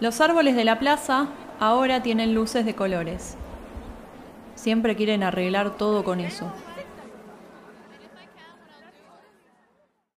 Los árboles de la plaza ahora tienen luces de colores. Siempre quieren arreglar todo con eso.